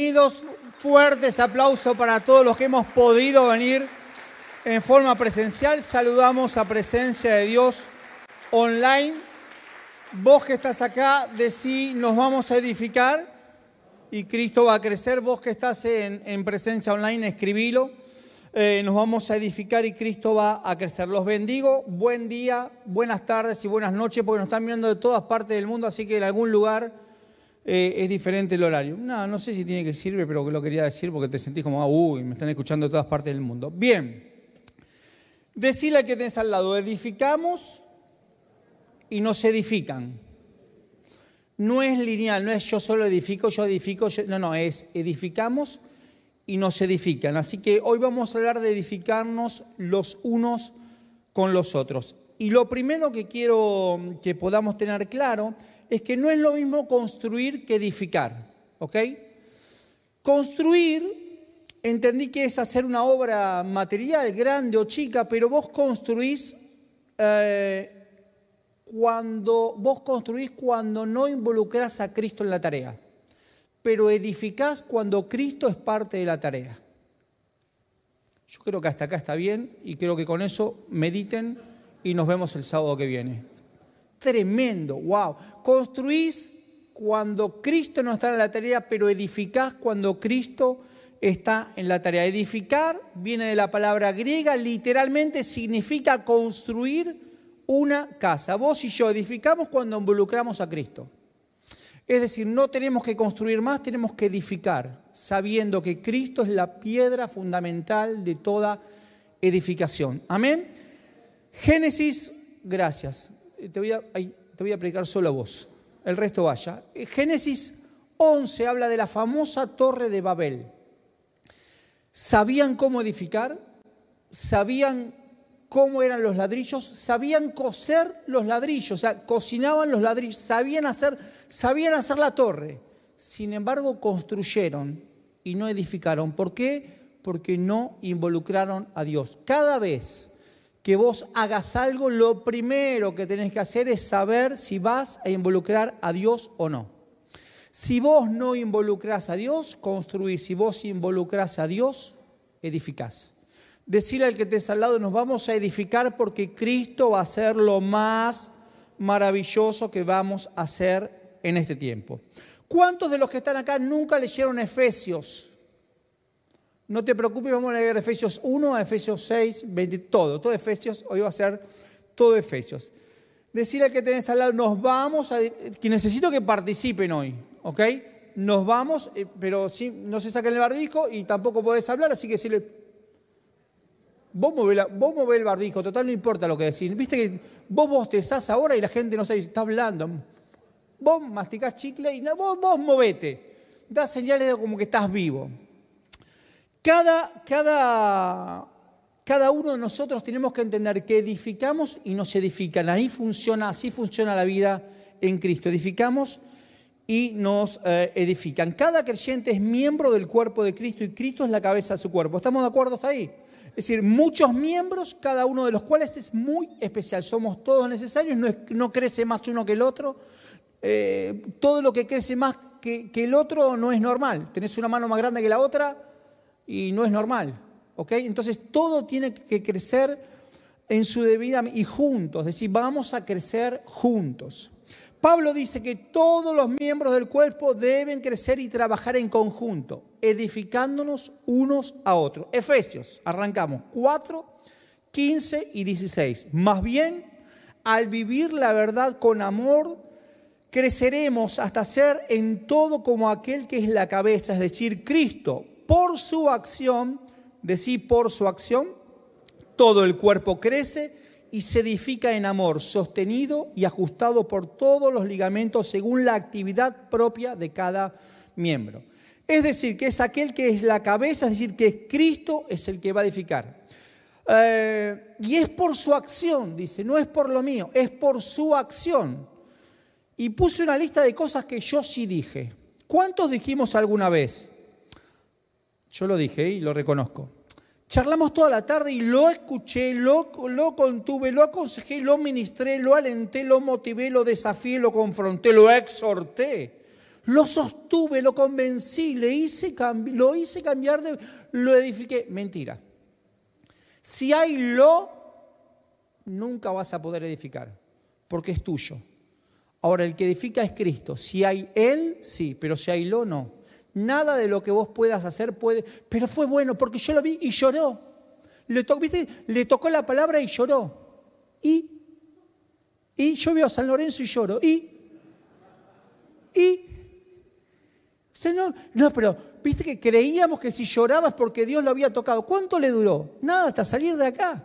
Bienvenidos, fuertes aplausos para todos los que hemos podido venir en forma presencial. Saludamos a presencia de Dios online. Vos que estás acá, decí, nos vamos a edificar y Cristo va a crecer. Vos que estás en, presencia online, escribilo. Eh, nos vamos a edificar y Cristo va a crecer. Los bendigo, buen día, buenas tardes y buenas noches, porque nos están mirando de todas partes del mundo, así que en algún lugar eh, es diferente el horario. No, no sé si tiene que sirve, pero lo quería decir porque te sentís como, ah, uy, me están escuchando de todas partes del mundo. Bien, decirle al que tenés al lado, edificamos y nos edifican. No es lineal, no es yo solo edifico, yo edifico, no, no, es edificamos y nos edifican. Así que hoy vamos a hablar de edificarnos los unos con los otros. Y lo primero que quiero que podamos tener claro es que no es lo mismo construir que edificar, ¿ok? Construir, entendí que es hacer una obra material grande o chica, pero vos construís eh, cuando vos construís cuando no involucras a Cristo en la tarea, pero edificás cuando Cristo es parte de la tarea. Yo creo que hasta acá está bien y creo que con eso mediten y nos vemos el sábado que viene tremendo, wow. Construís cuando Cristo no está en la tarea, pero edificás cuando Cristo está en la tarea. Edificar viene de la palabra griega, literalmente significa construir una casa. Vos y yo edificamos cuando involucramos a Cristo. Es decir, no tenemos que construir más, tenemos que edificar, sabiendo que Cristo es la piedra fundamental de toda edificación. Amén. Génesis, gracias te voy, a, te voy a predicar solo a vos, el resto vaya. Génesis 11 habla de la famosa torre de Babel. ¿Sabían cómo edificar? ¿Sabían cómo eran los ladrillos? ¿Sabían coser los ladrillos? O sea, cocinaban los ladrillos, sabían hacer, sabían hacer la torre. Sin embargo, construyeron y no edificaron. ¿Por qué? Porque no involucraron a Dios. Cada vez que vos hagas algo, lo primero que tenés que hacer es saber si vas a involucrar a Dios o no. Si vos no involucrás a Dios, construís. Si vos involucrás a Dios, edificás. Decirle al que te está al lado, nos vamos a edificar porque Cristo va a ser lo más maravilloso que vamos a hacer en este tiempo. ¿Cuántos de los que están acá nunca leyeron Efesios? No te preocupes, vamos a leer Efesios 1 a Efesios 6, 20, todo, todo Efesios, hoy va a ser todo Efesios. Decirle al que tenés al lado, nos vamos que necesito que participen hoy, ¿ok? Nos vamos, eh, pero no se saquen el barbijo y tampoco podés hablar, así que decirle, vos movés, vos el barbijo, total no importa lo que decís. Viste que vos bostezás ahora y la gente no sabe, está hablando. Vos masticás chicle y no, vos, vos movete. Da señales de como que estás vivo. Cada, cada, cada uno de nosotros tenemos que entender que edificamos y nos edifican. Ahí funciona, así funciona la vida en Cristo. Edificamos y nos eh, edifican. Cada creyente es miembro del cuerpo de Cristo y Cristo es la cabeza de su cuerpo. ¿Estamos de acuerdo hasta ahí? Es decir, muchos miembros, cada uno de los cuales es muy especial. Somos todos necesarios, no, crece más uno que el otro. Eh, todo lo que crece más que, que el otro no es normal. Tenés una mano más grande que la otra, y no es normal. ¿ok? Entonces todo tiene que crecer en su debida y juntos, es decir, vamos a crecer juntos. Pablo dice que todos los miembros del cuerpo deben crecer y trabajar en conjunto, edificándonos unos a otros. Efesios, arrancamos 4, 15 y 16. Más bien, al vivir la verdad con amor, creceremos hasta ser en todo como aquel que es la cabeza, es decir, Cristo por su acción, decir por su acción, todo el cuerpo crece y se edifica en amor, sostenido y ajustado por todos los ligamentos según la actividad propia de cada miembro. Es decir, que es aquel que es la cabeza, es decir, que Cristo es el que va a edificar. Eh, y es por su acción, dice, no es por lo mío, es por su acción. Y puse una lista de cosas que yo sí dije. ¿Cuántos dijimos alguna vez? Yo lo dije y lo reconozco. Charlamos toda la tarde y lo escuché, lo, lo contuve, lo aconsejé, lo ministré, lo alenté, lo motivé, lo desafié, lo confronté, lo exhorté. Lo sostuve, lo convencí, le hice lo hice cambiar de... Lo edifiqué. Mentira. Si hay lo, nunca vas a poder edificar, porque es tuyo. Ahora, el que edifica es Cristo. Si hay Él, sí, pero si hay lo, no. Nada de lo que vos puedas hacer puede... Pero fue bueno porque yo lo vi y lloró. Le, Le tocó la palabra y lloró. Y, y yo veo a San Lorenzo y lloro. Y, y, no, no, pero viste que creíamos que si llorabas porque Dios lo había tocado. ¿Cuánto le duró? Nada, hasta salir de acá.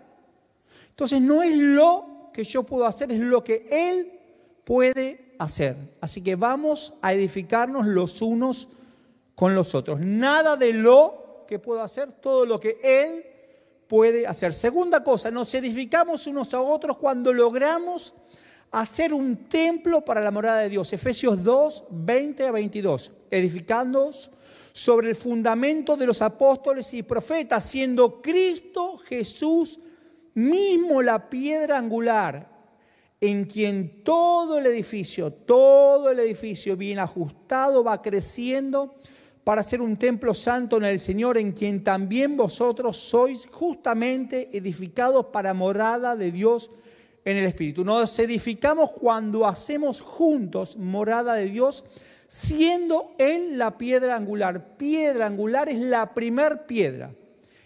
Entonces no es lo que yo puedo hacer, es lo que Él puede hacer. Así que vamos a edificarnos los unos con los otros. Nada de lo que puedo hacer, todo lo que Él puede hacer. Segunda cosa, nos edificamos unos a otros cuando logramos hacer un templo para la morada de Dios. Efesios 2, 20 a 22. Edificándonos sobre el fundamento de los apóstoles y profetas, siendo Cristo Jesús mismo la piedra angular, en quien todo el edificio, todo el edificio bien ajustado va creciendo para ser un templo santo en el Señor, en quien también vosotros sois justamente edificados para morada de Dios en el Espíritu. Nos edificamos cuando hacemos juntos morada de Dios, siendo Él la piedra angular. Piedra angular es la primer piedra.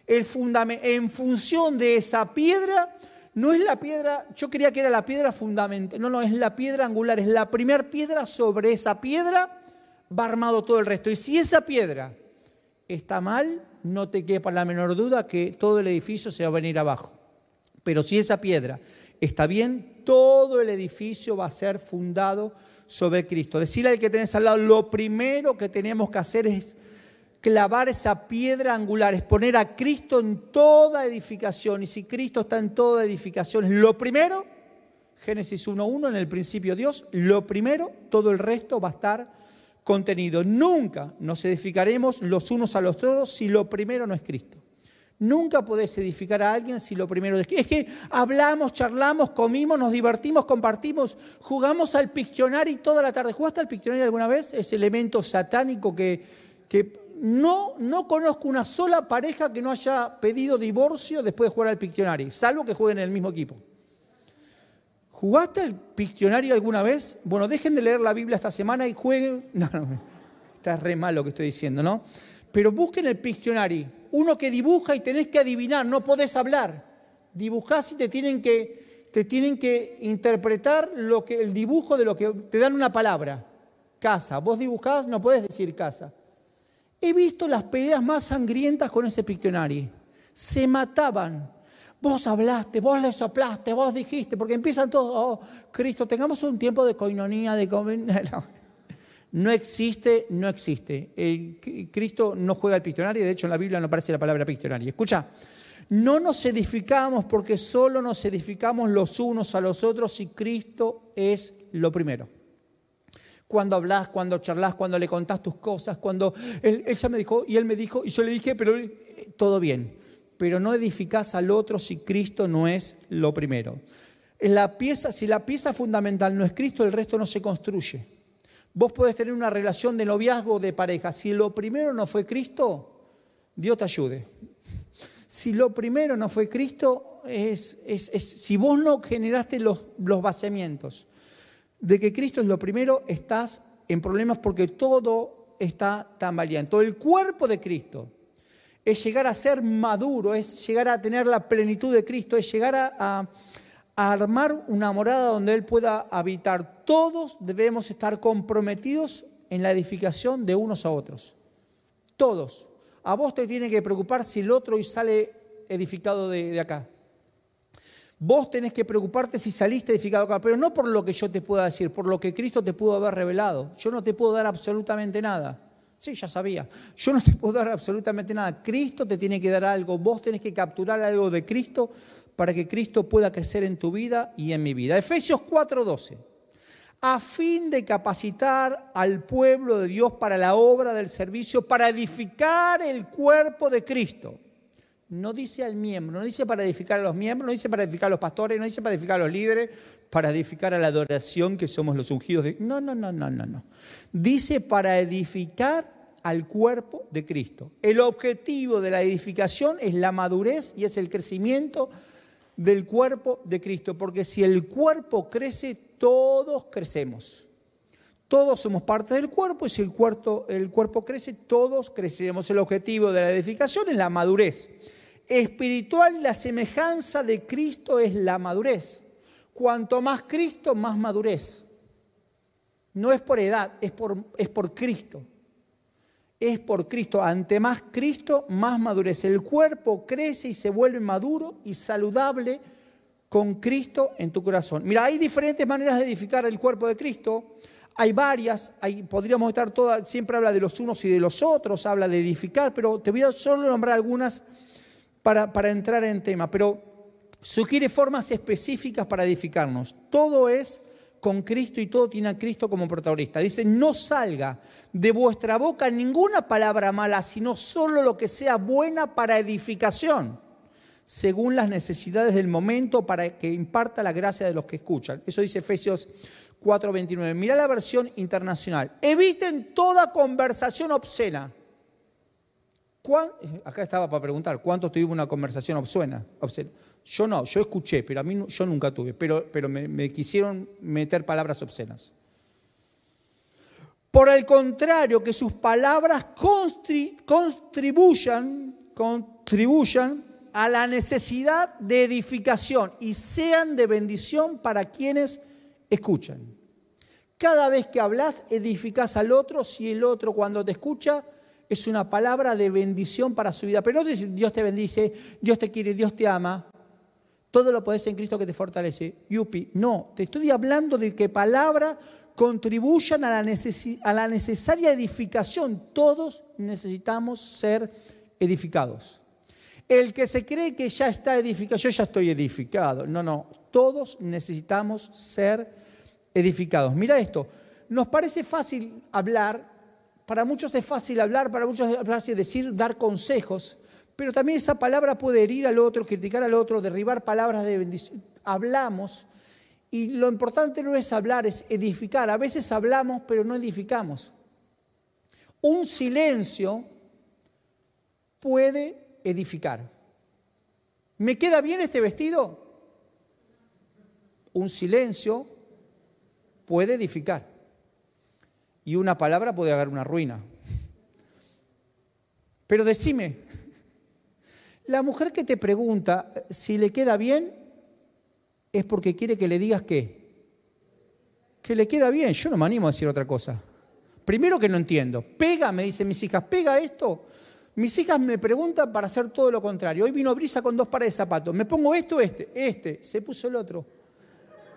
En función de esa piedra, no es la piedra, yo creía que era la piedra fundamental, no, no, es la piedra angular, es la primer piedra sobre esa piedra va armado todo el resto. Y si esa piedra está mal, no te quepa la menor duda que todo el edificio se va a venir abajo. Pero si esa piedra está bien, todo el edificio va a ser fundado sobre Cristo. Decirle al que tenés al lado, lo primero que tenemos que hacer es clavar esa piedra angular, es poner a Cristo en toda edificación. Y si Cristo está en toda edificación, lo primero, Génesis 1.1, en el principio Dios, lo primero, todo el resto va a estar contenido. Nunca nos edificaremos los unos a los otros si lo primero no es Cristo. Nunca podés edificar a alguien si lo primero es Cristo. Es que hablamos, charlamos, comimos, nos divertimos, compartimos, jugamos al Pictionary toda la tarde. ¿Jugaste al Pictionary alguna vez? Ese elemento satánico que, que no, no conozco una sola pareja que no haya pedido divorcio después de jugar al Pictionary, salvo que jueguen en el mismo equipo. ¿Jugaste al Pictionary alguna vez? Bueno, dejen de leer la Biblia esta semana y jueguen. No, no, está re mal lo que estoy diciendo, ¿no? Pero busquen el Pictionary, uno que dibuja y tenés que adivinar, no podés hablar. Dibujás y te tienen que, te tienen que interpretar lo que, el dibujo de lo que te dan una palabra. Casa. Vos dibujás, no podés decir casa. He visto las peleas más sangrientas con ese Pictionary. Se mataban Vos hablaste, vos le soplaste, vos dijiste, porque empiezan todos, oh, Cristo, tengamos un tiempo de coinonía, de no. no existe, no existe. Cristo no juega al piccionario, de hecho en la Biblia no aparece la palabra piccionario. Escucha, no nos edificamos porque solo nos edificamos los unos a los otros y Cristo es lo primero. Cuando hablas, cuando charlas, cuando le contás tus cosas, cuando él, él ya me dijo y él me dijo y yo le dije, pero eh, todo bien pero no edificás al otro si Cristo no es lo primero. La pieza, si la pieza fundamental no es Cristo, el resto no se construye. Vos podés tener una relación de noviazgo o de pareja. Si lo primero no fue Cristo, Dios te ayude. Si lo primero no fue Cristo, si vos no generaste los, los vaciamientos de que Cristo es lo primero, estás en problemas porque todo está tambaleando. El cuerpo de Cristo es llegar a ser maduro, es llegar a tener la plenitud de Cristo, es llegar a, armar una morada donde Él pueda habitar. Todos debemos estar comprometidos en la edificación de unos a otros. Todos. A vos te tiene que preocupar si el otro sale edificado de, de acá. Vos tenés que preocuparte si saliste edificado acá, pero no por lo que yo te pueda decir, por lo que Cristo te pudo haber revelado. Yo no te puedo dar absolutamente nada. Sí, ya sabía. Yo no te puedo dar absolutamente nada. Cristo te tiene que dar algo. Vos tenés que capturar algo de Cristo para que Cristo pueda crecer en tu vida y en mi vida. Efesios 4:12. A fin de capacitar al pueblo de Dios para la obra del servicio, para edificar el cuerpo de Cristo. No dice al miembro, no dice para edificar a los miembros, no dice para edificar a los pastores, no dice para edificar a los líderes, para edificar a la adoración que somos los ungidos de... No, no, no, no, no, no. Dice para edificar al cuerpo de Cristo. El objetivo de la edificación es la madurez y es el crecimiento del cuerpo de Cristo, porque si el cuerpo crece, todos crecemos. Todos somos parte del cuerpo y si el cuerpo, el cuerpo crece, todos creceremos. El objetivo de la edificación es la madurez. Espiritual, la semejanza de Cristo es la madurez. Cuanto más Cristo, más madurez. No es por edad, es por, es por Cristo. Es por Cristo. Ante más Cristo, más madurez. El cuerpo crece y se vuelve maduro y saludable con Cristo en tu corazón. Mira, hay diferentes maneras de edificar el cuerpo de Cristo. Hay varias, podríamos estar todas, siempre habla de los unos y de los otros, habla de edificar, pero te voy a solo nombrar algunas para, entrar en tema. Pero sugiere formas específicas para edificarnos. Todo es con Cristo y todo tiene a Cristo como protagonista. Dice, no salga de vuestra boca ninguna palabra mala, sino solo lo que sea buena para edificación, según las necesidades del momento, para que imparta la gracia de los que escuchan. Eso dice Efesios 4:29. Mira la versión internacional. Eviten toda conversación obscena. Acá estaba para preguntar, ¿cuántos tuvimos una conversación obscena? Yo no, yo escuché, pero a mí yo nunca tuve, pero, pero me, me quisieron meter palabras obscenas. Por el contrario, que sus palabras contribuyan, contribuyan a la necesidad de edificación y sean de bendición para quienes escuchan. Cada vez que hablas, edificas al otro, si el otro cuando te escucha es una palabra de bendición para su vida. Pero no dice Dios te bendice, Dios te quiere, Dios te ama. Todo lo podés en Cristo que te fortalece. Yupi, no, te estoy hablando de que palabras contribuyan a la, a la necesaria edificación. Todos necesitamos ser edificados. El que se cree que ya está edificado, yo ya estoy edificado. No, no, todos necesitamos ser edificados. Mira esto, nos parece fácil hablar, para muchos es fácil hablar, para muchos es fácil decir, dar consejos, pero también esa palabra puede herir al otro, criticar al otro, derribar palabras de bendición. Hablamos y lo importante no es hablar, es edificar. A veces hablamos, pero no edificamos. Un silencio puede edificar. ¿Me queda bien este vestido? Un silencio puede edificar. Y una palabra puede hacer una ruina. Pero decime, la mujer que te pregunta si le queda bien es porque quiere que le digas qué. Que le queda bien. Yo no me animo a decir otra cosa. Primero que no entiendo. Pega, me dicen mis hijas, pega esto. Mis hijas me preguntan para hacer todo lo contrario. Hoy vino Brisa con dos pares de zapatos. Me pongo esto este. Este. Se puso el otro.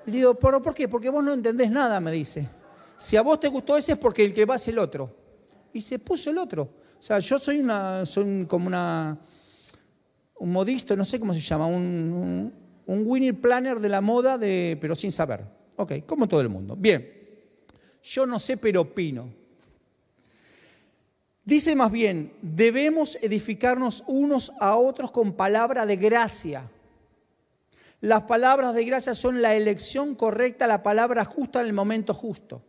Le digo, ¿pero por qué? Porque vos no entendés nada, me dice. Si a vos te gustó ese es porque el que va es el otro. Y se puso el otro. O sea, yo soy una, soy como una, un modisto, no sé cómo se llama, un, un, winning planner de la moda, de, pero sin saber. Ok, como todo el mundo. Bien, yo no sé, pero opino. Dice más bien, debemos edificarnos unos a otros con palabra de gracia las palabras de gracia son la elección correcta, la palabra justa en el momento justo.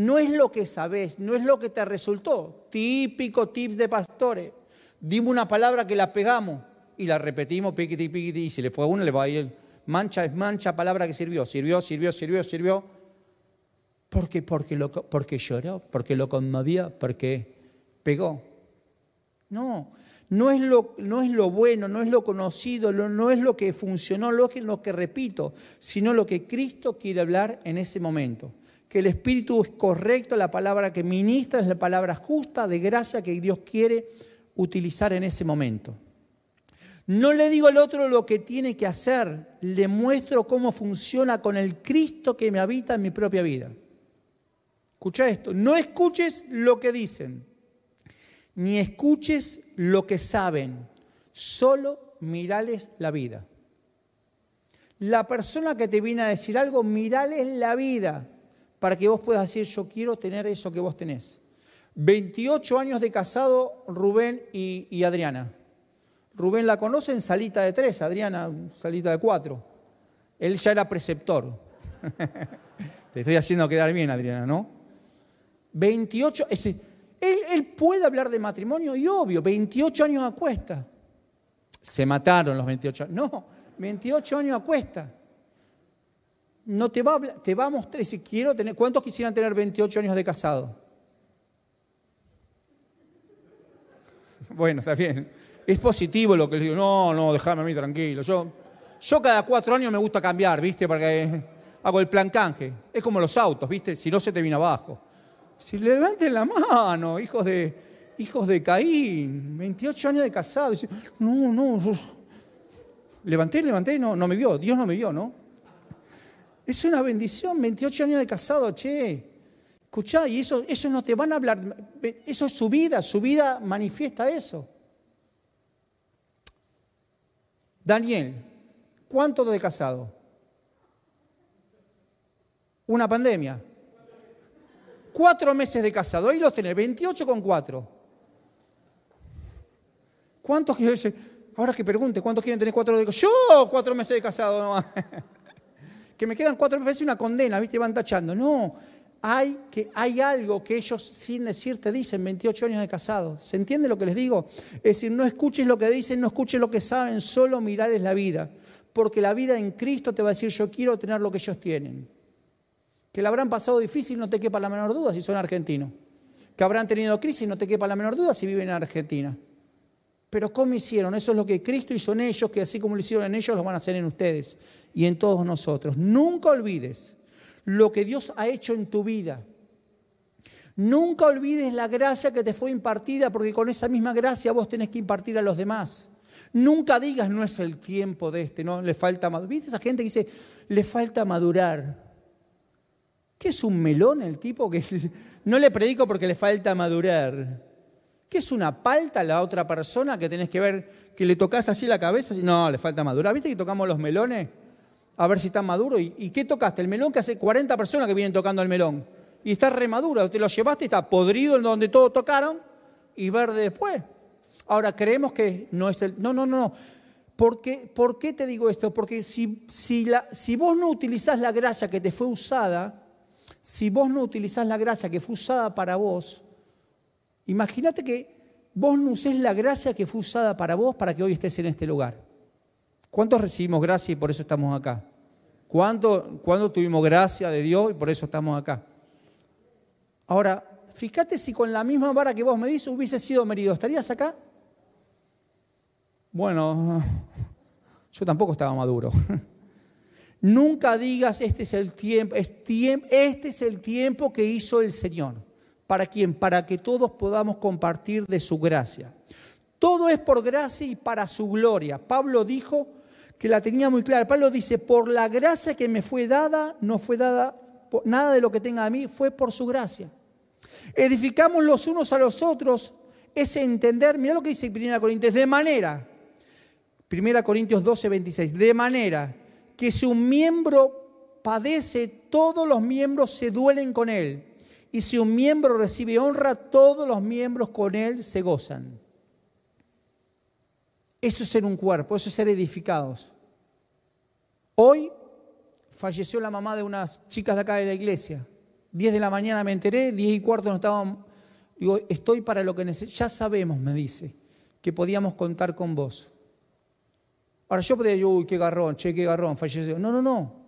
No es lo que sabes, no es lo que te resultó. Típico tips de pastores. Dime una palabra que la pegamos y la repetimos, piquiti, piquiti, y si le fue a uno, le va a ir. Mancha es mancha, palabra que sirvió. Sirvió, sirvió, sirvió, sirvió. Porque, porque, lo, porque lloró, porque lo conmovió, porque pegó. No, no es lo, no es lo bueno, no es lo conocido, no es lo que funcionó, lo que, lo que repito, sino lo que Cristo quiere hablar en ese momento. Que el Espíritu es correcto, la palabra que ministra es la palabra justa de gracia que Dios quiere utilizar en ese momento. No le digo al otro lo que tiene que hacer, le muestro cómo funciona con el Cristo que me habita en mi propia vida. Escucha esto, no escuches lo que dicen ni escuches lo que saben, solo mirales la vida. La persona que te viene a decir algo, mirales la vida para que vos puedas decir, yo quiero tener eso que vos tenés. 28 años de casado Rubén y, Adriana. Rubén la conoce en salita de tres, Adriana salita de cuatro. Él ya era preceptor. Te estoy haciendo quedar bien, Adriana, ¿no? 28, es él, él puede hablar de matrimonio y obvio, 28 años a cuesta. Se mataron los 28 años. No, 28 años a cuesta. No te va a, te va a mostrar, si quiero tener, ¿cuántos quisieran tener 28 años de casado? Bueno, está bien. Es positivo lo que les digo. No, no, déjame a mí tranquilo. Yo, yo cada cuatro años me gusta cambiar, ¿viste? Porque hago el plan canje. Es como los autos, ¿viste? Si no se te viene abajo. Si levanten la mano, hijos de, hijos de Caín, 28 años de casado. no, no, levanté, levanté, no, no me vio, Dios no me vio, ¿no? Es una bendición, 28 años de casado, che. Escuchá, y eso, eso no te van a hablar, eso es su vida, su vida manifiesta eso. Daniel, ¿cuánto de casado? Una pandemia. Cuatro meses de casado, ahí los tenés, 28 con 4. ¿Cuántos quieren Ahora que pregunte, ¿cuántos quieren tener cuatro de casado? Yo, cuatro meses de casado nomás. que me quedan cuatro meses, una condena, ¿viste? Van tachando. No, hay, que, hay algo que ellos sin decir te dicen 28 años de casado. ¿Se entiende lo que les digo? Es decir, no escuches lo que dicen, no escuches lo que saben, solo mirarles la vida. Porque la vida en Cristo te va a decir, yo quiero tener lo que ellos tienen. Que la habrán pasado difícil, no te quepa la menor duda si son argentinos. Que habrán tenido crisis, no te quepa la menor duda si viven en Argentina. Pero ¿cómo hicieron? Eso es lo que Cristo hizo en ellos, que así como lo hicieron en ellos, lo van a hacer en ustedes y en todos nosotros. Nunca olvides lo que Dios ha hecho en tu vida. Nunca olvides la gracia que te fue impartida, porque con esa misma gracia vos tenés que impartir a los demás. Nunca digas, no es el tiempo de este, no, le falta madurar. ¿Viste esa gente que dice, le falta madurar? ¿Qué es un melón el tipo que no le predico porque le falta madurar? ¿Qué es una palta la otra persona que tenés que ver que le tocas así la cabeza? No, le falta madurar. ¿Viste que tocamos los melones? a ver si está maduro. ¿Y, qué tocaste? El melón que hace 40 personas que vienen tocando el melón. Y está remaduro. Te lo llevaste, está podrido en donde todos tocaron y verde después. Ahora, creemos que no es el... No, no, no. ¿Por qué, ¿Por qué te digo esto? Porque si, si, la, si vos no utilizás la gracia que te fue usada, si vos no utilizás la gracia que fue usada para vos, imagínate que vos no usés la gracia que fue usada para vos para que hoy estés en este lugar. ¿Cuántos recibimos gracia y por eso estamos acá? ¿Cuándo, tuvimos gracia de Dios y por eso estamos acá? Ahora, fíjate si con la misma vara que vos me dices hubiese sido merido, ¿estarías acá? Bueno, yo tampoco estaba maduro. Nunca digas, este es el tiempo, este es el tiempo que hizo el Señor. ¿Para quién? Para que todos podamos compartir de su gracia. Todo es por gracia y para su gloria. Pablo dijo, que la tenía muy clara. Pablo dice, por la gracia que me fue dada, no fue dada nada de lo que tenga a mí, fue por su gracia. Edificamos los unos a los otros ese entender, mira lo que dice 1 Corintios, de manera, 1 Corintios 12, 26, de manera que si un miembro padece, todos los miembros se duelen con él. Y si un miembro recibe honra, todos los miembros con él se gozan. Eso es ser un cuerpo, eso es ser edificados. Hoy falleció la mamá de unas chicas de acá de la iglesia. Diez de la mañana me enteré, diez y cuarto no estaban. Digo, estoy para lo que necesito. Ya sabemos, me dice, que podíamos contar con vos. Ahora yo podría decir, uy, qué garrón, che, qué garrón, falleció. No, no, no.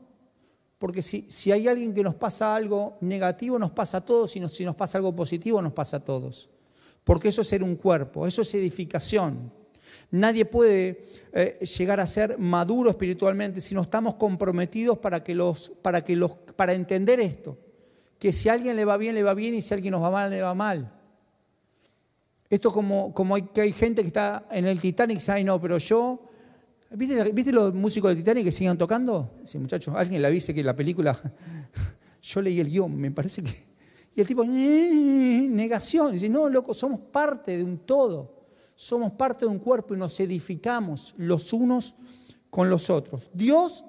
Porque si, si hay alguien que nos pasa algo negativo, nos pasa a todos. Y si nos pasa algo positivo, nos pasa a todos. Porque eso es ser un cuerpo, eso es edificación. Nadie puede eh, llegar a ser maduro espiritualmente si no estamos comprometidos para, que los, para, que los, para entender esto. Que si a alguien le va bien, le va bien y si a alguien nos va mal, le va mal. Esto como, como hay, que hay gente que está en el Titanic y dice, ay no, pero yo... ¿Viste, ¿Viste los músicos del Titanic que siguen tocando? Sí, muchachos, alguien la dice que la película... yo leí el guion, me parece que... Y el tipo, negación, dice, no, loco, somos parte de un todo somos parte de un cuerpo y nos edificamos los unos con los otros. Dios,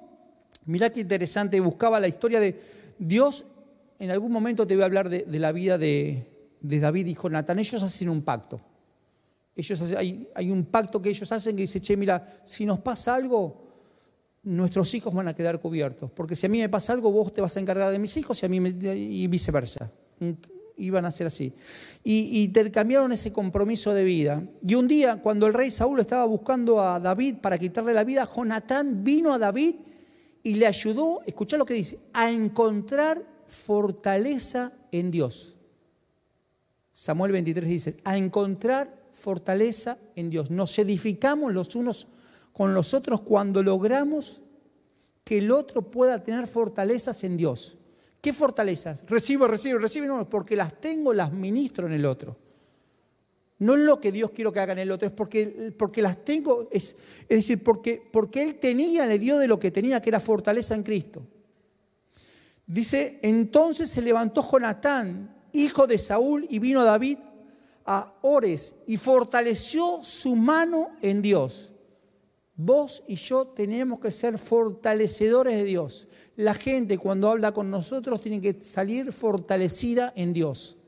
mirá qué interesante, buscaba la historia de Dios, en algún momento te voy a hablar de, la vida de, David y Jonatán, ellos hacen un pacto. Ellos hay, hay un pacto que ellos hacen que dice, che, mira, si nos pasa algo, nuestros hijos van a quedar cubiertos. Porque si a mí me pasa algo, vos te vas a encargar de mis hijos y a mí y viceversa. Iban a ser así. Y, intercambiaron ese compromiso de vida. Y un día, cuando el rey Saúl estaba buscando a David para quitarle la vida, Jonatán vino a David y le ayudó, escuchá lo que dice, a encontrar fortaleza en Dios. Samuel 23 dice, a encontrar fortaleza en Dios. Nos edificamos los unos con los otros cuando logramos que el otro pueda tener fortalezas en Dios. ¿Qué fortalezas? Recibo, recibo, recibo, no, porque las tengo, las ministro en el otro. No es lo que Dios quiero que haga en el otro, es porque, porque las tengo, es, es decir, porque, porque Él tenía, le dio de lo que tenía, que era fortaleza en Cristo. Dice, entonces se levantó Jonatán, hijo de Saúl, y vino David a Ores y fortaleció su mano en Dios. Vos y yo tenemos que ser fortalecedores de Dios. La gente cuando habla con nosotros tiene que salir fortalecida en Dios.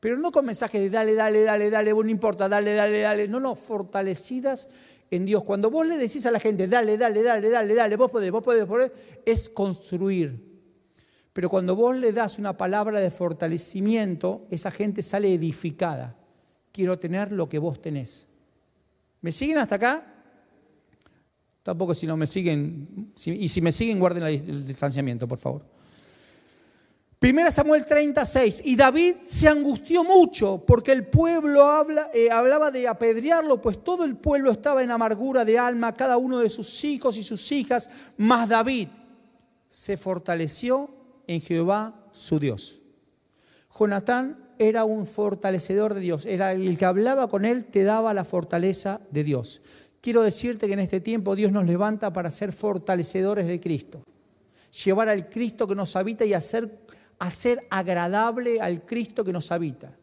Pero no con mensajes de dale, dale, dale, dale, no importa, dale, dale, dale. No, no, fortalecidas en Dios. Cuando vos le decís a la gente, dale, dale, dale, dale, dale, vos podés, vos podés, vos podés es construir. Pero cuando vos le das una palabra de fortalecimiento, esa gente sale edificada quiero tener lo que vos tenés. ¿Me siguen hasta acá? Tampoco si no me siguen, y si me siguen guarden el distanciamiento, por favor. Primera Samuel 36, y David se angustió mucho porque el pueblo habla, eh, hablaba de apedrearlo, pues todo el pueblo estaba en amargura de alma, cada uno de sus hijos y sus hijas, mas David se fortaleció en Jehová su Dios. Jonatán era un fortalecedor de Dios, era el que hablaba con él, te daba la fortaleza de Dios. Quiero decirte que en este tiempo Dios nos levanta para ser fortalecedores de Cristo, llevar al Cristo que nos habita y hacer, hacer agradable al Cristo que nos habita.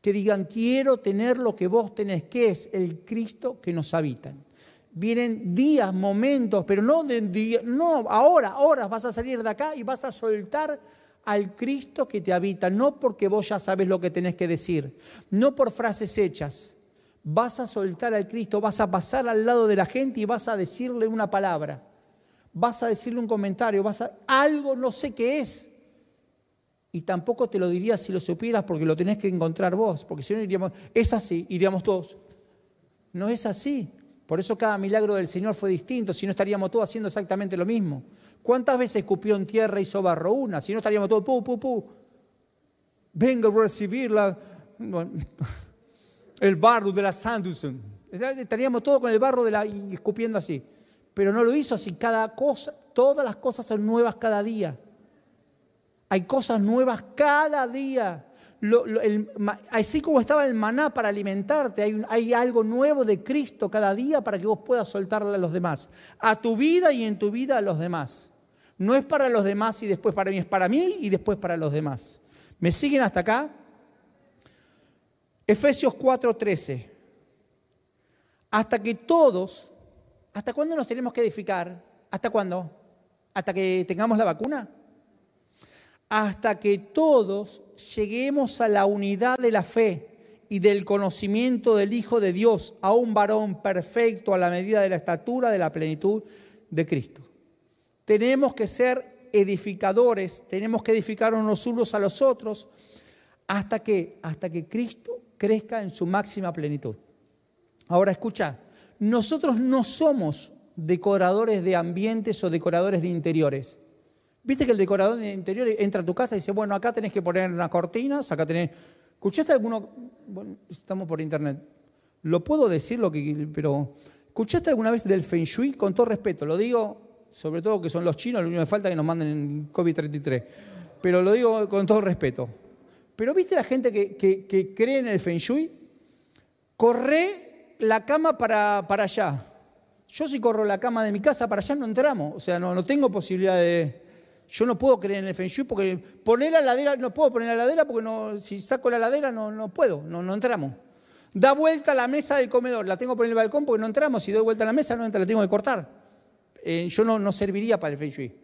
Que digan, quiero tener lo que vos tenés, que es el Cristo que nos habita. Vienen días, momentos, pero no de día, no, ahora, ahora vas a salir de acá y vas a soltar al Cristo que te habita, no porque vos ya sabes lo que tenés que decir, no por frases hechas. Vas a soltar al Cristo, vas a pasar al lado de la gente y vas a decirle una palabra, vas a decirle un comentario, vas a algo no sé qué es. Y tampoco te lo diría si lo supieras porque lo tenés que encontrar vos, porque si no iríamos, es así, iríamos todos. No es así. Por eso cada milagro del Señor fue distinto, si no estaríamos todos haciendo exactamente lo mismo. ¿Cuántas veces escupió en tierra y hizo barro? Una, si no estaríamos todos, pu, pu, pu. Vengo a recibirla. el barro de la Sandusen. Estaríamos todos con el barro de la, y escupiendo así. Pero no lo hizo así. Cada cosa, todas las cosas son nuevas cada día. Hay cosas nuevas cada día así como estaba el maná para alimentarte, hay, hay, algo nuevo de Cristo cada día para que vos puedas soltarle a los demás, a tu vida y en tu vida a los demás. No es para los demás y después para mí, es para mí y después para los demás. ¿Me siguen hasta acá? Efesios 4:13. Hasta que todos, ¿hasta cuándo nos tenemos que edificar? ¿Hasta cuándo? ¿Hasta que tengamos la vacuna? Hasta que todos lleguemos a la unidad de la fe y del conocimiento del Hijo de Dios, a un varón perfecto a la medida de la estatura de la plenitud de Cristo. Tenemos que ser edificadores, tenemos que edificar los unos a los otros hasta que, hasta que Cristo crezca en su máxima plenitud. Ahora escucha, nosotros no somos decoradores de ambientes o decoradores de interiores. Viste que el decorador de interior entra a tu casa y dice, bueno, acá tenés que poner unas cortinas, acá tenés... ¿Escuchaste alguno? Bueno, estamos por internet. Lo puedo decir lo que... Pero, ¿escuchaste alguna vez del Feng Shui? Con todo respeto, lo digo, sobre todo que son los chinos, lo único que falta es que nos manden en COVID-33. Pero lo digo con todo respeto. Pero ¿viste la gente que, cree en el Feng Shui? Corre la cama para, allá. Yo si corro la cama de mi casa para allá no entramos. O sea, no tengo posibilidad de yo no puedo creer en el Feng Shui porque poner la ladera, no puedo poner la ladera porque si saco la ladera no, no puedo, no, no entramos. Da vuelta la mesa del comedor, la tengo por el balcón porque no entramos, si doy vuelta a la mesa no entra, la tengo que cortar. Eh, yo no, no serviría para el Feng Shui.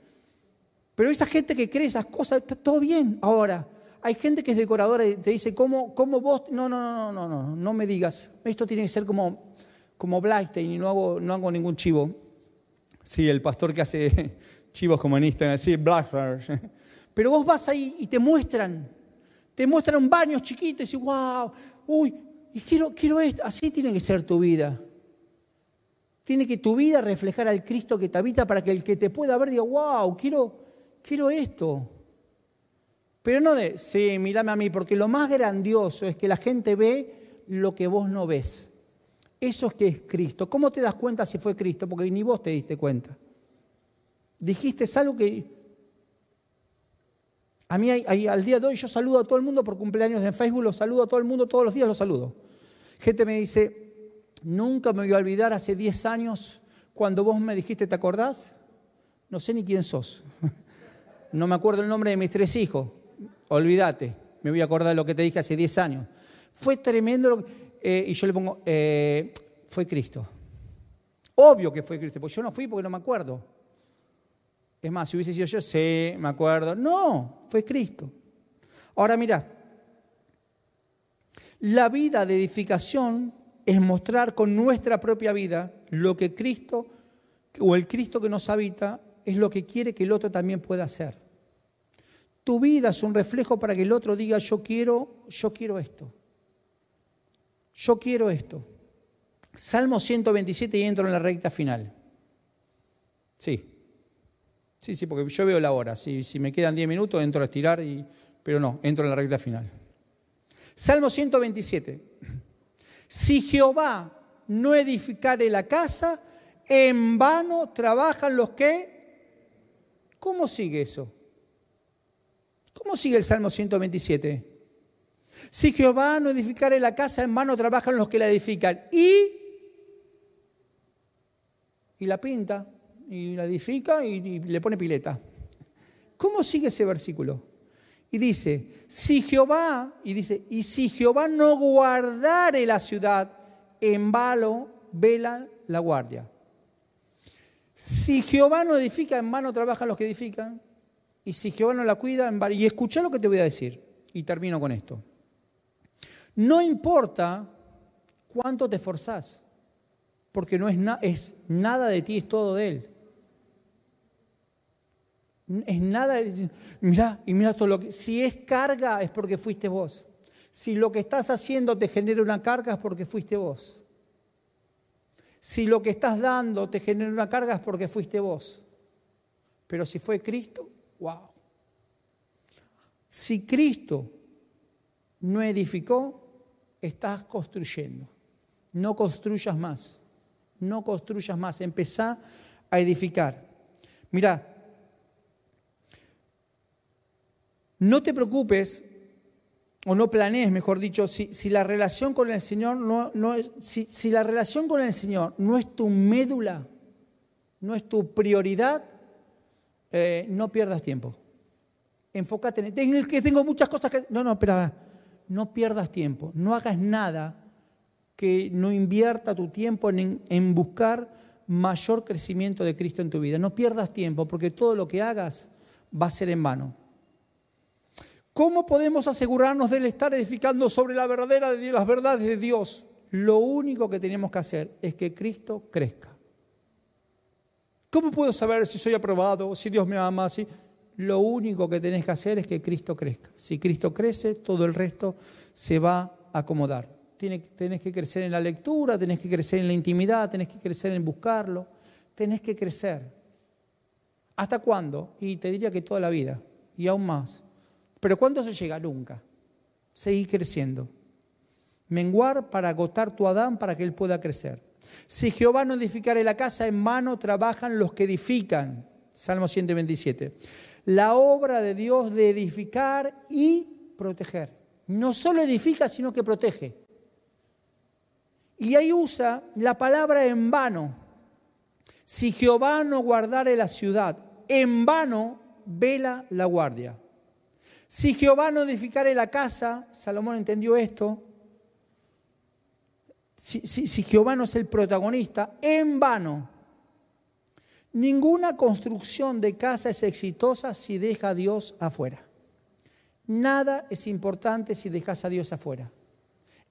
Pero esa gente que cree esas cosas, está todo bien. Ahora, hay gente que es decoradora y te dice, ¿cómo, cómo vos? No, no, no, no, no, no, no me digas. Esto tiene que ser como, como Blackstein y no hago, no hago ningún chivo. Sí, el pastor que hace chivos como en Instagram, Blackstein. Pero vos vas ahí y te muestran, te muestran un baño chiquito y wow, uy, y quiero, quiero esto. Así tiene que ser tu vida. Tiene que tu vida reflejar al Cristo que te habita para que el que te pueda ver diga, wow, quiero, quiero esto. Pero no de, sí, mírame a mí, porque lo más grandioso es que la gente ve lo que vos no ves. Eso es que es Cristo. ¿Cómo te das cuenta si fue Cristo? Porque ni vos te diste cuenta. Dijiste algo que a mí al día de hoy yo saludo a todo el mundo por cumpleaños en Facebook, lo saludo a todo el mundo todos los días, lo saludo. Gente me dice, nunca me voy a olvidar hace 10 años cuando vos me dijiste, ¿te acordás? No sé ni quién sos. No me acuerdo el nombre de mis tres hijos. Olvídate, me voy a acordar de lo que te dije hace 10 años. Fue tremendo eh, y yo le pongo, eh, fue Cristo. Obvio que fue Cristo, porque yo no fui porque no me acuerdo. Es más, si hubiese sido yo, sí, me acuerdo. No, fue Cristo. Ahora mira, la vida de edificación es mostrar con nuestra propia vida lo que Cristo o el Cristo que nos habita es lo que quiere que el otro también pueda hacer. Tu vida es un reflejo para que el otro diga, yo quiero, yo quiero esto. Yo quiero esto. Salmo 127 y entro en la recta final. Sí. Sí, sí, porque yo veo la hora. Si, me quedan 10 minutos, entro a estirar, pero no, entro en la recta final. Salmo 127. Si Jehová no edificare la casa, en vano trabajan los que... ¿Cómo sigue eso? ¿Cómo sigue el Salmo 127? Si Jehová no edificare la casa, en vano trabajan los que la edifican. Y, y la pinta y la edifica y, le pone pileta. ¿Cómo sigue ese versículo? Y dice, si Jehová, y dice, y si Jehová no guardare la ciudad, en vano vela la guardia. Si Jehová no edifica, en vano trabajan los que edifican. Y si Jehová no la cuida, en vano. Y escucha lo que te voy a decir. Y termino con esto. No importa cuánto te esforzás, porque no es, es nada de ti, es todo de Él. Es nada, mira, y mira todo lo que, si es carga es porque fuiste vos. Si lo que estás haciendo te genera una carga es porque fuiste vos. Si lo que estás dando te genera una carga es porque fuiste vos. Pero si fue Cristo, wow. Si Cristo no edificó, estás construyendo. No construyas más. No construyas más. Empezá a edificar. Mira, No te preocupes, o no planees, mejor dicho, si, la relación con el Señor no, es, si, la relación con el Señor no es tu médula, no es tu prioridad, eh, no pierdas tiempo. Enfócate en tengo, que tengo muchas cosas que. No, no, espera, no pierdas tiempo. No hagas nada que no invierta tu tiempo en buscar mayor crecimiento de Cristo en tu vida. No pierdas tiempo, porque todo lo que hagas va a ser en vano. ¿Cómo podemos asegurarnos del estar edificando sobre la verdadera de las verdades de Dios? Lo único que tenemos que hacer es que Cristo crezca. ¿Cómo puedo saber si soy aprobado, si Dios me ama? Si... Lo único que tenés que hacer es que Cristo crezca. Si Cristo crece, todo el resto se va a acomodar. Tenés que crecer en la lectura, tenés que crecer en la intimidad, tenés que crecer en buscarlo, tenés que crecer. ¿Hasta cuándo? Y te diría que toda la vida, y aún más. Pero ¿cuándo se llega? Nunca. Seguir creciendo. Menguar para agotar tu Adán para que él pueda crecer. Si Jehová no edificare la casa, en mano trabajan los que edifican. Salmo 127. La obra de Dios de edificar y proteger. No solo edifica, sino que protege. Y ahí usa la palabra en vano. Si Jehová no guardare la ciudad, en vano vela la guardia. Si Jehová no edificare la casa, Salomón entendió esto, si, Jehová no es el protagonista, en vano. Ninguna construcción de casa es exitosa si deja a Dios afuera. Nada es importante si dejas a Dios afuera.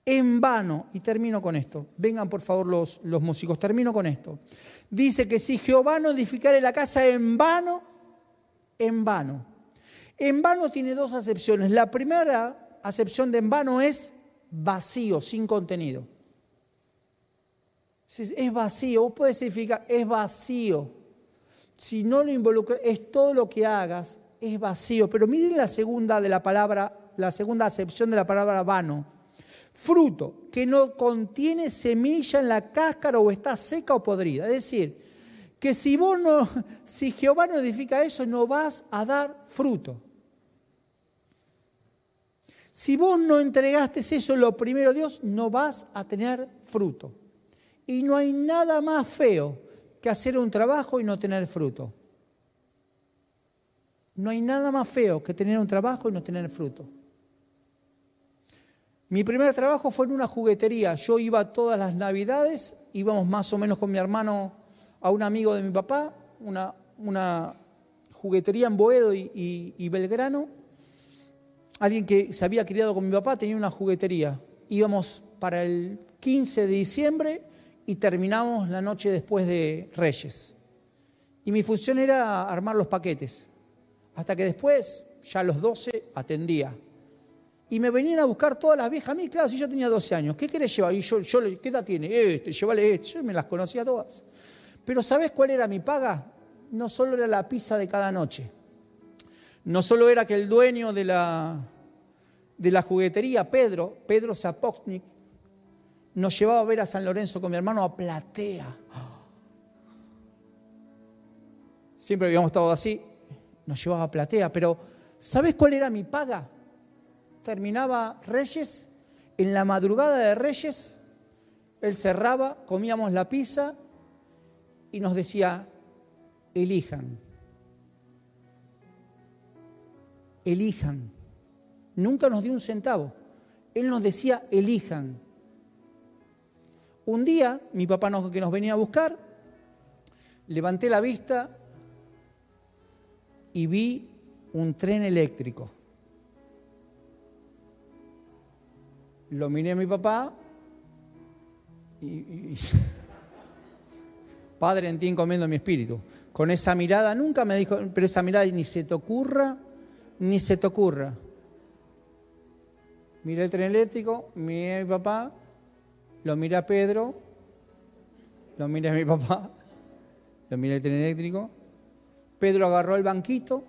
En vano, y termino con esto, vengan por favor los, los músicos, termino con esto. Dice que si Jehová no edificare la casa en vano, en vano. En vano tiene dos acepciones. La primera acepción de en vano es vacío, sin contenido. Es vacío, vos podés significar, es vacío. Si no lo involucras, es todo lo que hagas, es vacío. Pero miren la segunda de la palabra, la segunda acepción de la palabra vano. Fruto que no contiene semilla en la cáscara o está seca o podrida. Es decir, que si vos no, si Jehová no edifica eso, no vas a dar fruto. Si vos no entregaste eso lo primero Dios, no vas a tener fruto. Y no hay nada más feo que hacer un trabajo y no tener fruto. No hay nada más feo que tener un trabajo y no tener fruto. Mi primer trabajo fue en una juguetería. Yo iba todas las navidades, íbamos más o menos con mi hermano a un amigo de mi papá, una, juguetería en Boedo y Belgrano. Alguien que se había criado con mi papá tenía una juguetería. Íbamos para el 15 de diciembre y terminamos la noche después de Reyes. Y mi función era armar los paquetes. Hasta que después, ya a los 12, atendía. Y me venían a buscar todas las viejas. A mí, claro, si yo tenía 12 años, ¿qué querés llevar? Y yo, yo ¿qué edad tiene? Este, llévale este. Yo me las conocía todas. Pero ¿sabes cuál era mi paga? No solo era la pizza de cada noche. No solo era que el dueño de la, de la juguetería, Pedro, Pedro Zapochnik, nos llevaba a ver a San Lorenzo con mi hermano a Platea. Siempre habíamos estado así, nos llevaba a Platea, pero ¿sabes cuál era mi paga? terminaba Reyes, en la madrugada de Reyes, él cerraba, comíamos la pizza y nos decía, elijan, elijan. Nunca nos dio un centavo. Él nos decía, elijan. Un día, mi papá nos, que nos venía a buscar, levanté la vista y vi un tren eléctrico. Lo miré a mi papá y, Padre, en ti encomiendo mi espíritu. Con esa mirada, nunca me dijo, pero esa mirada ni se te ocurra, ni se te ocurra. Miré el tren eléctrico, miré a mi papá, lo miré a Pedro, lo miré a mi papá, lo miré el tren eléctrico. Pedro agarró el banquito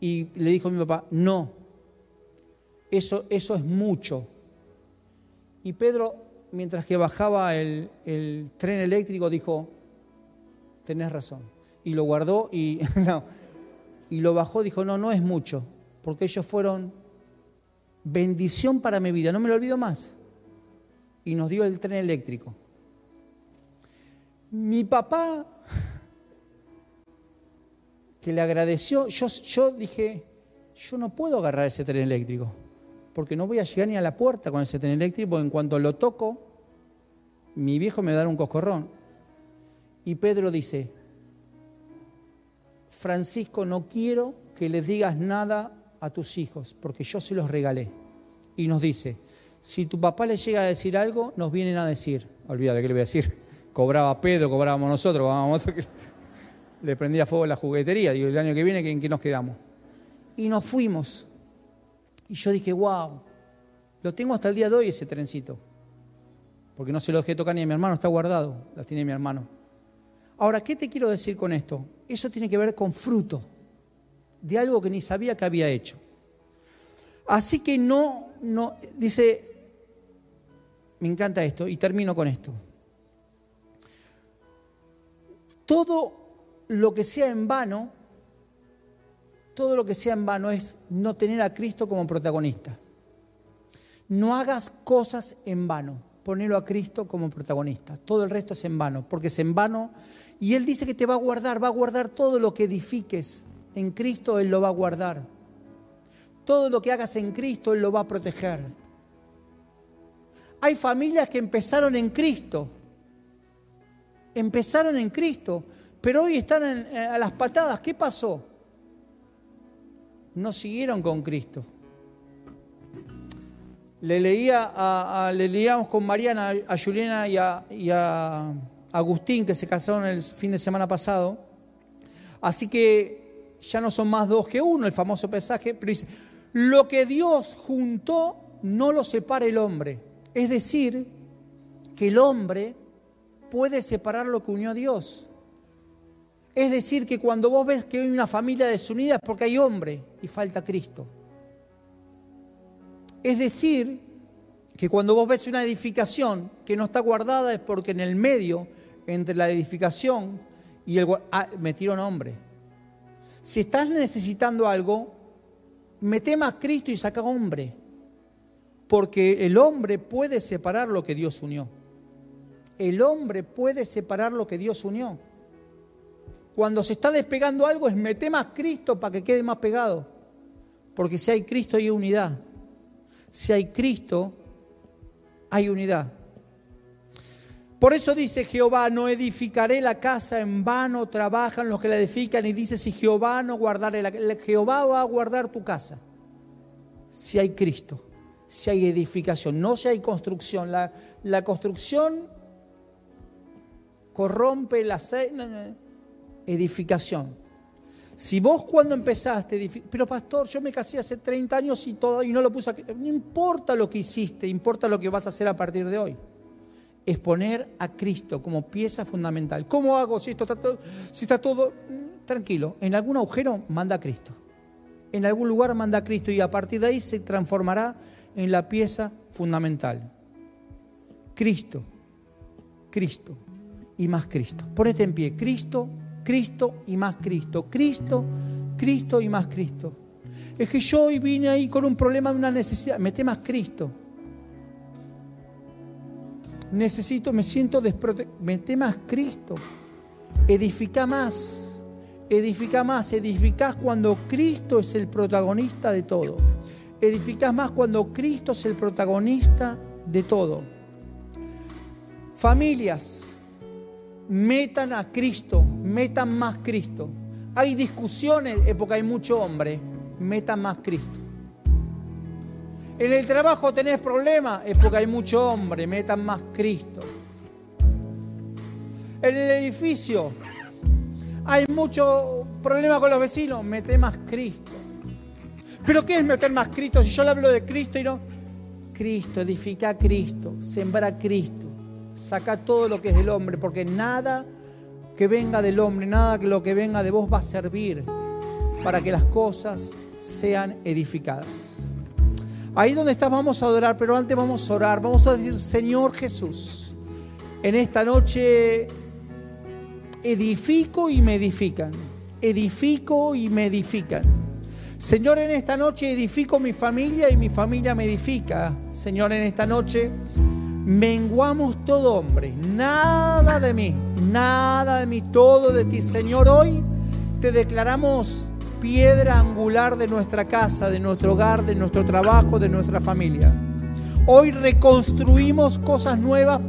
y le dijo a mi papá, no, eso, eso es mucho. Y Pedro, mientras que bajaba el, tren eléctrico, dijo, tenés razón. Y lo guardó y, y lo bajó, dijo, no, no es mucho, porque ellos fueron bendición para mi vida, no me lo olvido más. Y nos dio el tren eléctrico. Mi papá, que le agradeció, yo, yo dije, yo no puedo agarrar ese tren eléctrico porque no voy a llegar ni a la puerta con ese tren eléctrico, en cuanto lo toco, mi viejo me da un coscorrón. Y Pedro dice, Francisco, no quiero que les digas nada a tus hijos, porque yo se los regalé. Y nos dice, si tu papá le llega a decir algo, nos vienen a decir, olvídate que le voy a decir, cobraba Pedro, cobrábamos nosotros, vamos, le prendía fuego la juguetería, digo, el año que viene, ¿en qué nos quedamos? Y nos fuimos y yo dije, wow, lo tengo hasta el día de hoy ese trencito. Porque no se lo dejé tocar ni a mi hermano, está guardado, las tiene mi hermano. Ahora, ¿qué te quiero decir con esto? Eso tiene que ver con fruto de algo que ni sabía que había hecho. Así que no, no, dice, me encanta esto y termino con esto. Todo lo que sea en vano todo lo que sea en vano es no tener a Cristo como protagonista. No hagas cosas en vano, ponelo a Cristo como protagonista. Todo el resto es en vano, porque es en vano. Y Él dice que te va a guardar, va a guardar todo lo que edifiques. En Cristo Él lo va a guardar. Todo lo que hagas en Cristo Él lo va a proteger. Hay familias que empezaron en Cristo. Empezaron en Cristo, pero hoy están a las patadas. ¿Qué pasó? no siguieron con Cristo. Le, leíamos con Mariana, a Juliana y a, y a Agustín, que se casaron el fin de semana pasado. Así que ya no son más dos que uno, el famoso pesaje, pero dice, lo que Dios juntó no lo separa el hombre. Es decir, que el hombre puede separar lo que unió a Dios. Es decir, que cuando vos ves que hay una familia desunida es porque hay hombre y falta Cristo. Es decir, que cuando vos ves una edificación que no está guardada es porque en el medio, entre la edificación y el... Ah, metieron hombre. Si estás necesitando algo, mete más Cristo y saca hombre. Porque el hombre puede separar lo que Dios unió. El hombre puede separar lo que Dios unió. Cuando se está despegando algo es mete más Cristo para que quede más pegado. Porque si hay Cristo hay unidad. Si hay Cristo hay unidad. Por eso dice Jehová, no edificaré la casa en vano, trabajan los que la edifican y dice, si Jehová no guardare la Jehová va a guardar tu casa. Si hay Cristo, si hay edificación, no si hay construcción. La, la construcción corrompe la edificación. Si vos cuando empezaste, pero pastor, yo me casé hace 30 años y todo y no lo puse aquí, no importa lo que hiciste, importa lo que vas a hacer a partir de hoy es poner a Cristo como pieza fundamental. ¿Cómo hago si esto está todo, si está todo mm, tranquilo? En algún agujero manda a Cristo. En algún lugar manda a Cristo y a partir de ahí se transformará en la pieza fundamental. Cristo, Cristo y más Cristo. Ponete en pie. Cristo, Cristo y más Cristo. Cristo, Cristo y más Cristo. Es que yo hoy vine ahí con un problema, una necesidad. Mete más Cristo necesito, me siento desprotegido. Mete más Cristo. Edifica más. Edifica más. Edificás cuando Cristo es el protagonista de todo. Edificás más cuando Cristo es el protagonista de todo. Familias, metan a Cristo, metan más Cristo. Hay discusiones porque hay mucho hombre, metan más Cristo. En el trabajo tenés problemas, es porque hay mucho hombre, metan más Cristo. En el edificio hay mucho problema con los vecinos, mete más Cristo. ¿Pero qué es meter más Cristo? Si yo le hablo de Cristo y no... Cristo, edifica a Cristo, sembra a Cristo, saca todo lo que es del hombre, porque nada que venga del hombre, nada que lo que venga de vos va a servir para que las cosas sean edificadas. Ahí donde estás vamos a adorar, pero antes vamos a orar. Vamos a decir, Señor Jesús, en esta noche edifico y me edifican. Edifico y me edifican. Señor, en esta noche edifico mi familia y mi familia me edifica. Señor, en esta noche menguamos todo hombre. Nada de mí, nada de mí, todo de ti. Señor, hoy te declaramos piedra angular de nuestra casa, de nuestro hogar, de nuestro trabajo, de nuestra familia. Hoy reconstruimos cosas nuevas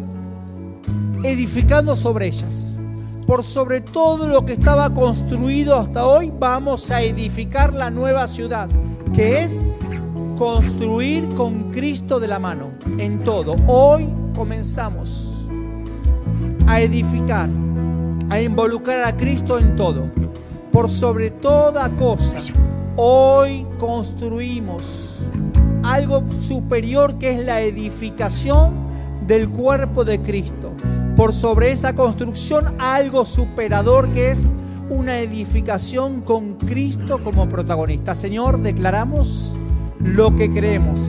edificando sobre ellas. Por sobre todo lo que estaba construido hasta hoy, vamos a edificar la nueva ciudad, que es construir con Cristo de la mano en todo. Hoy comenzamos a edificar, a involucrar a Cristo en todo por sobre toda cosa, hoy construimos algo superior que es la edificación del cuerpo de Cristo. Por sobre esa construcción algo superador que es una edificación con Cristo como protagonista. Señor, declaramos lo que creemos,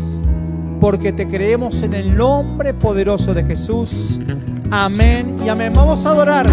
porque te creemos en el nombre poderoso de Jesús. Amén y amén. Vamos a adorar.